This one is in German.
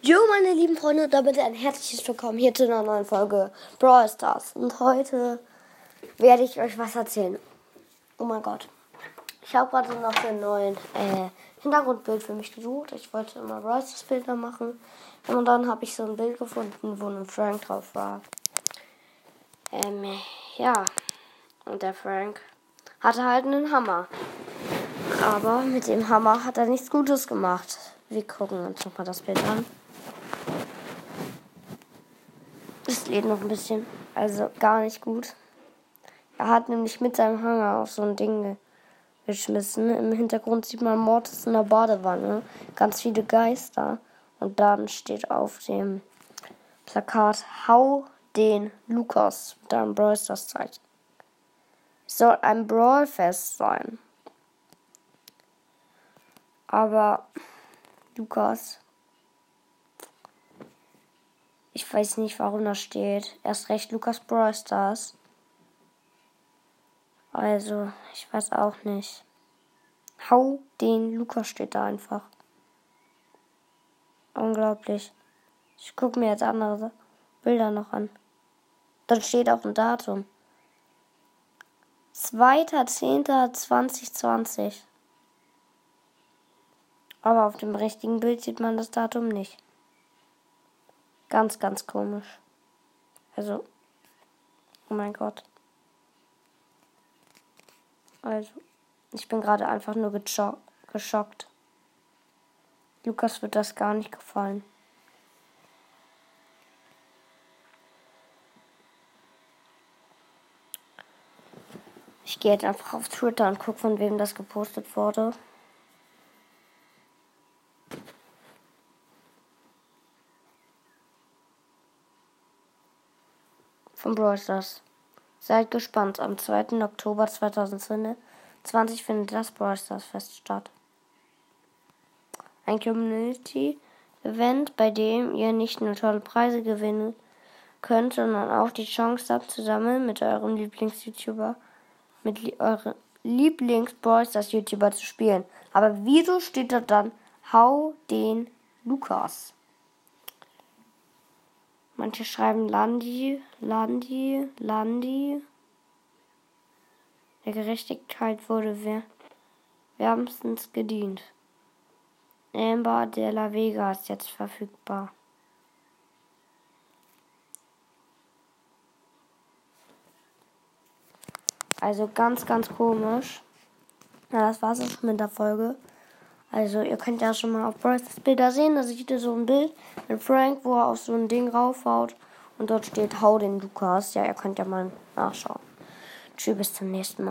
Jo, meine lieben Freunde, damit ein herzliches Willkommen hier zu einer neuen Folge Brawl Stars. Und heute werde ich euch was erzählen. Oh mein Gott. Ich habe gerade noch ein neues äh, Hintergrundbild für mich gesucht. Ich wollte immer Brawl Stars Bilder machen. Und dann habe ich so ein Bild gefunden, wo ein Frank drauf war. Ähm, ja. Und der Frank hatte halt einen Hammer. Aber mit dem Hammer hat er nichts Gutes gemacht. Wir gucken uns nochmal das Bild an. Es lädt noch ein bisschen. Also gar nicht gut. Er hat nämlich mit seinem Hanger auf so ein Ding geschmissen. Im Hintergrund sieht man Mortis in der Badewanne. Ganz viele Geister. Und dann steht auf dem Plakat, hau den Lukas einem Brawl Stars Zeichen. Es soll ein Brawl-Fest sein. Aber Lukas ich weiß nicht, warum das steht. Erst recht Lukas Brawl Stars. Also, ich weiß auch nicht. Hau den Lukas steht da einfach. Unglaublich. Ich gucke mir jetzt andere Bilder noch an. Dann steht auch ein Datum. 2.10.2020. Aber auf dem richtigen Bild sieht man das Datum nicht. Ganz, ganz komisch. Also, oh mein Gott. Also, ich bin gerade einfach nur geschockt. Lukas wird das gar nicht gefallen. Ich gehe jetzt einfach auf Twitter und gucke, von wem das gepostet wurde. Von Brawl Stars. Seid gespannt, am 2. Oktober 2020 findet das Brawl Stars Fest statt. Ein Community-Event, bei dem ihr nicht nur tolle Preise gewinnen könnt, sondern auch die Chance habt, zusammen mit eurem Lieblings-YouTuber, mit li eurem Lieblings-Brawl Stars YouTuber zu spielen. Aber wieso steht da dann, hau den Lukas? Manche schreiben Landi, Landi, Landi. Der Gerechtigkeit wurde wärmstens gedient. Amber de la Vega ist jetzt verfügbar. Also ganz, ganz komisch. Ja, das war's auch schon mit der Folge. Also ihr könnt ja schon mal auf Bryces Bilder sehen. Da seht ihr so ein Bild mit Frank, wo er auf so ein Ding raufhaut. Und dort steht Hau den Lukas. Ja, ihr könnt ja mal nachschauen. Tschüss, bis zum nächsten Mal.